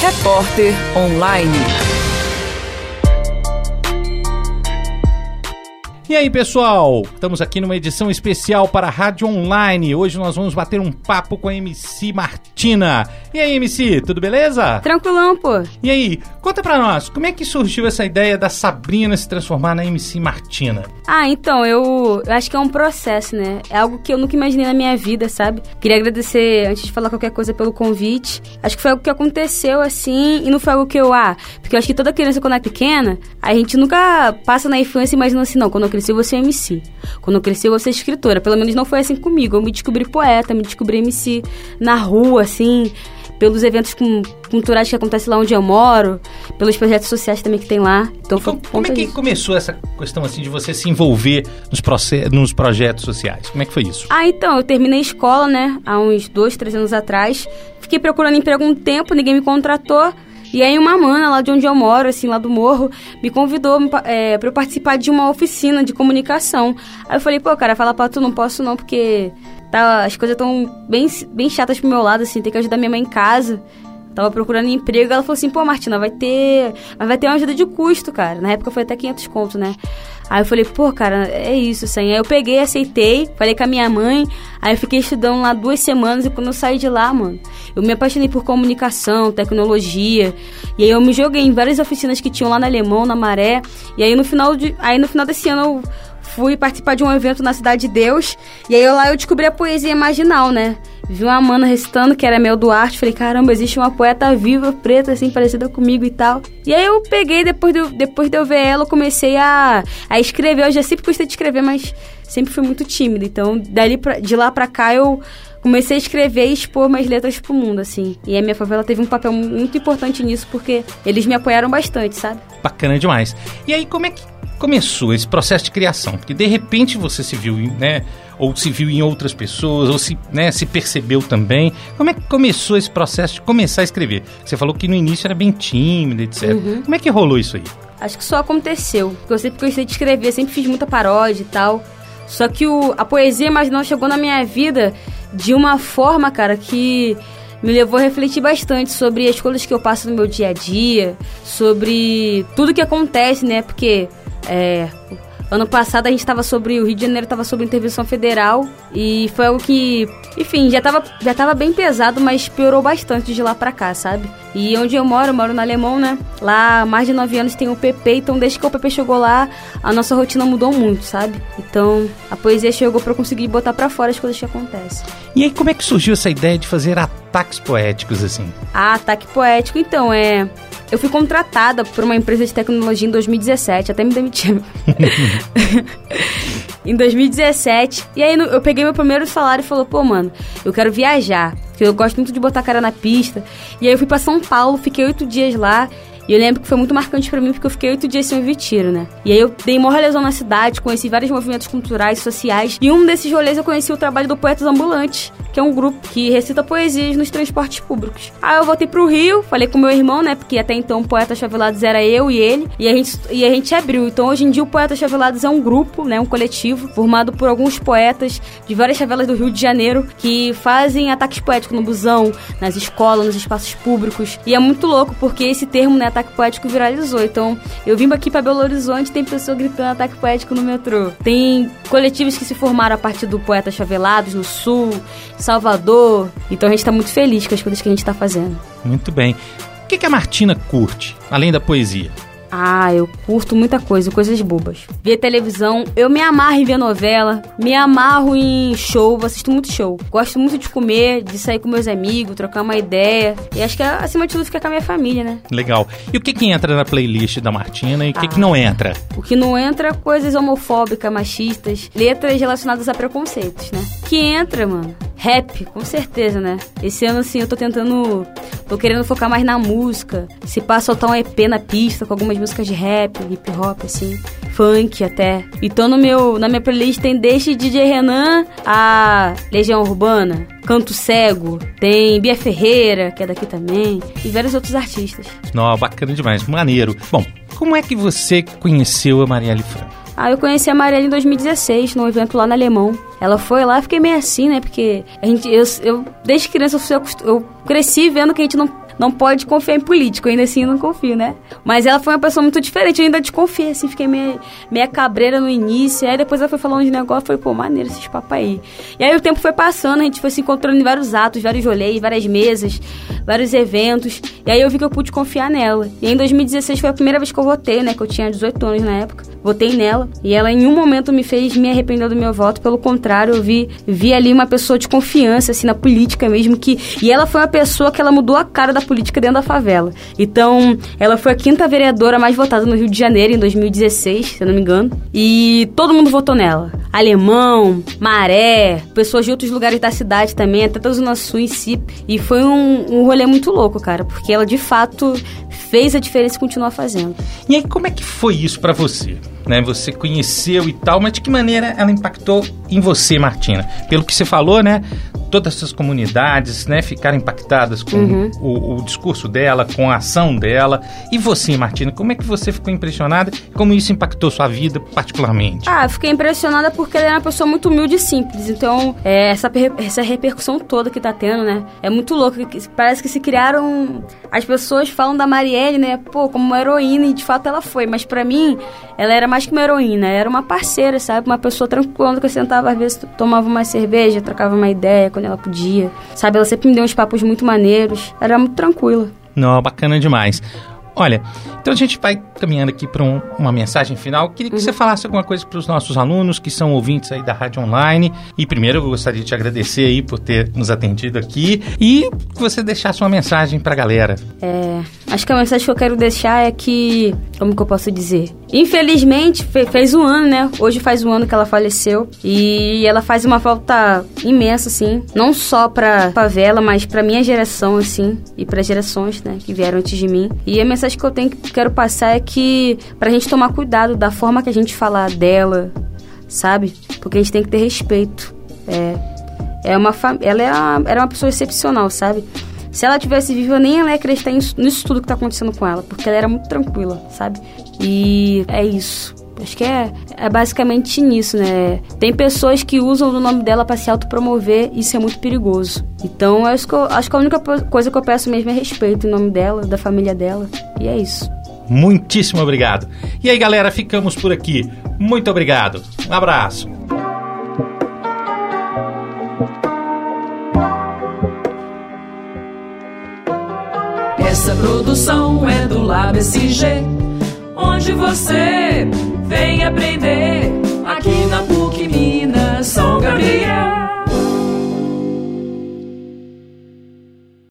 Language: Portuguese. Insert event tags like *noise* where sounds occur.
Repórter Online. E aí, pessoal? Estamos aqui numa edição especial para a Rádio Online. Hoje nós vamos bater um papo com a MC Martina. E aí, MC, tudo beleza? Tranquilão, pô. E aí, conta pra nós, como é que surgiu essa ideia da Sabrina se transformar na MC Martina? Ah, então, eu, eu acho que é um processo, né? É algo que eu nunca imaginei na minha vida, sabe? Queria agradecer, antes de falar qualquer coisa, pelo convite. Acho que foi algo que aconteceu assim, e não foi algo que eu, ah, porque eu acho que toda criança, quando é pequena, a gente nunca passa na infância imaginando assim, não, quando eu cresci eu vou ser MC. Quando eu cresci eu vou ser escritora. Pelo menos não foi assim comigo. Eu me descobri poeta, me descobri MC na rua, assim pelos eventos culturais que acontecem lá onde eu moro, pelos projetos sociais também que tem lá. Então, como, como é que disso. começou essa questão assim de você se envolver nos, nos projetos sociais? Como é que foi isso? Ah, então, eu terminei a escola, né, há uns dois, três anos atrás. Fiquei procurando emprego um tempo, ninguém me contratou. E aí uma mana lá de onde eu moro, assim, lá do morro, me convidou é, para eu participar de uma oficina de comunicação. Aí eu falei, pô, cara, fala pra tu, não posso não, porque tá, as coisas estão bem, bem chatas pro meu lado, assim, tem que ajudar minha mãe em casa. Tava procurando emprego, ela falou assim, pô, Martina, vai ter. Vai ter uma ajuda de custo, cara. Na época foi até 500 conto, né? Aí eu falei, pô, cara, é isso, assim. Aí eu peguei, aceitei, falei com a minha mãe. Aí eu fiquei estudando lá duas semanas e quando eu saí de lá, mano, eu me apaixonei por comunicação, tecnologia. E aí eu me joguei em várias oficinas que tinham lá na Alemão, na Maré. E aí no final, de, aí no final desse ano eu fui participar de um evento na Cidade de Deus. E aí lá eu descobri a poesia marginal, né? Vi uma mana recitando, que era Mel Duarte. Falei, caramba, existe uma poeta viva, preta, assim, parecida comigo e tal. E aí eu peguei, depois de, depois de eu ver ela, eu comecei a, a escrever. Eu já sempre gostei de escrever, mas sempre fui muito tímida. Então, dali pra, de lá pra cá, eu comecei a escrever e expor minhas letras pro mundo, assim. E a minha favela teve um papel muito importante nisso, porque eles me apoiaram bastante, sabe? Bacana demais. E aí, como é que começou esse processo de criação? Porque de repente você se viu, né? Ou se viu em outras pessoas, ou se, né, se percebeu também. Como é que começou esse processo de começar a escrever? Você falou que no início era bem tímido, etc. Uhum. Como é que rolou isso aí? Acho que só aconteceu. Porque eu sempre gostei de escrever, sempre fiz muita paródia e tal. Só que o, a poesia mas não chegou na minha vida de uma forma, cara, que me levou a refletir bastante sobre as coisas que eu passo no meu dia a dia, sobre tudo que acontece, né? Porque é, ano passado a gente estava sobre o Rio de Janeiro estava sobre intervenção federal e foi algo que, enfim, já estava já tava bem pesado, mas piorou bastante de lá para cá, sabe? E onde eu moro, eu moro no Alemão, né? Lá há mais de nove anos tem o PP, então desde que o PP chegou lá, a nossa rotina mudou muito, sabe? Então a poesia chegou para conseguir botar para fora as coisas que acontecem. E aí, como é que surgiu essa ideia de fazer ataques poéticos assim? Ah, ataque poético, então, é. Eu fui contratada por uma empresa de tecnologia em 2017, até me demitiram. *laughs* em 2017. E aí eu peguei meu primeiro salário e falou, pô, mano, eu quero viajar. Porque eu gosto muito de botar a cara na pista. E aí eu fui para São Paulo, fiquei oito dias lá. E eu lembro que foi muito marcante para mim porque eu fiquei oito dias sem ouvir tiro, né? E aí eu dei uma lesão na cidade, conheci vários movimentos culturais, sociais. E um desses rolês eu conheci o trabalho do Poetas Ambulantes, que é um grupo que recita poesias nos transportes públicos. Aí eu voltei pro Rio, falei com meu irmão, né? Porque até então o Poeta Chavelados era eu e ele. E a gente, e a gente abriu. Então hoje em dia o Poeta Chavelados é um grupo, né? Um coletivo formado por alguns poetas de várias favelas do Rio de Janeiro que fazem ataques poéticos no busão, nas escolas, nos espaços públicos. E é muito louco porque esse termo, né? Ataque poético viralizou. Então, eu vim aqui para Belo Horizonte, tem pessoa gritando ataque poético no metrô. Tem coletivos que se formaram a partir do Poeta Chavelados no Sul, Salvador. Então, a gente está muito feliz com as coisas que a gente está fazendo. Muito bem. O que, que a Martina curte, além da poesia? Ah, eu curto muita coisa, coisas bobas. Ver televisão, eu me amarro em ver novela, me amarro em show, assisto muito show. Gosto muito de comer, de sair com meus amigos, trocar uma ideia. E acho que acima de tudo fica com a minha família, né? Legal. E o que que entra na playlist da Martina e o ah, que que não entra? O que não entra é coisas homofóbicas, machistas, letras relacionadas a preconceitos, né? Que entra, mano. Rap, com certeza, né? Esse ano, assim, eu tô tentando. Tô querendo focar mais na música. Se pá, soltar um EP na pista com algumas músicas de rap, hip hop, assim. Funk até. Então no meu, na minha playlist tem desde DJ Renan a Legião Urbana, Canto Cego, tem Bia Ferreira, que é daqui também, e vários outros artistas. Não, bacana demais, maneiro. Bom, como é que você conheceu a Marielle Franco? Aí eu conheci a Marielle em 2016, num evento lá na Alemão. Ela foi lá, fiquei meio assim, né? Porque a gente, eu, eu desde criança eu, eu cresci vendo que a gente não não pode confiar em político, ainda assim eu não confio, né? Mas ela foi uma pessoa muito diferente, eu ainda desconfiei, assim, fiquei meio, meio cabreira no início, aí depois ela foi falando de negócio, foi pô, maneiro esses papos aí. E aí o tempo foi passando, a gente foi se encontrando em vários atos, vários rolês, várias mesas, vários eventos, e aí eu vi que eu pude confiar nela. E em 2016 foi a primeira vez que eu votei, né, que eu tinha 18 anos na época, votei nela, e ela em um momento me fez me arrepender do meu voto, pelo contrário, eu vi, vi ali uma pessoa de confiança, assim, na política mesmo, que... E ela foi uma pessoa que ela mudou a cara da política dentro da favela. Então, ela foi a quinta vereadora mais votada no Rio de Janeiro, em 2016, se eu não me engano. E todo mundo votou nela. Alemão, Maré, pessoas de outros lugares da cidade também, até da Zona Sul em si. E foi um, um rolê muito louco, cara, porque ela de fato fez a diferença e continua fazendo. E aí, como é que foi isso para você? Né, você conheceu e tal, mas de que maneira ela impactou em você, Martina? Pelo que você falou, né? Todas essas comunidades né, ficaram impactadas com uhum. o, o, discurso dela, com a ação dela. E você, Martina, como é que você ficou impressionada? Como isso impactou sua vida particularmente? Ah, fiquei impressionada porque ela é uma pessoa muito humilde e simples. Então, é, essa, essa repercussão toda que tá tendo, né? É muito louco. Parece que se criaram. As pessoas falam da Marielle, né? Pô, como uma heroína, e de fato ela foi. Mas para mim, ela era mais que uma heroína. Era uma parceira, sabe? Uma pessoa tranquila que eu sentava, às vezes tomava uma cerveja, trocava uma ideia quando ela podia. Sabe, ela sempre me deu uns papos muito maneiros. Era muito tranquila. Não, bacana demais. Olha, então a gente vai caminhando aqui para um, uma mensagem final. Queria que uhum. você falasse alguma coisa para os nossos alunos que são ouvintes aí da Rádio Online. E primeiro eu gostaria de te agradecer aí por ter nos atendido aqui e que você deixasse uma mensagem para a galera. É, acho que a mensagem que eu quero deixar é que, como que eu posso dizer? Infelizmente, fez um ano, né? Hoje faz um ano que ela faleceu e ela faz uma falta imensa, assim, não só pra favela, mas pra minha geração, assim, e para gerações, né, que vieram antes de mim. E a mensagem que eu tenho, quero passar é que pra gente tomar cuidado da forma que a gente falar dela, sabe? Porque a gente tem que ter respeito. É, é uma ela é uma, era uma pessoa excepcional, sabe? Se ela tivesse viva, nem ela ia acreditar nisso, tudo que tá acontecendo com ela, porque ela era muito tranquila, sabe? E é isso. Acho que é, é basicamente nisso, né? Tem pessoas que usam o nome dela para se autopromover e isso é muito perigoso. Então, acho que, eu, acho que a única coisa que eu peço mesmo é respeito em nome dela, da família dela. E é isso. Muitíssimo obrigado. E aí, galera, ficamos por aqui. Muito obrigado. Um abraço. Essa produção é do Lab SG onde você vem aprender aqui na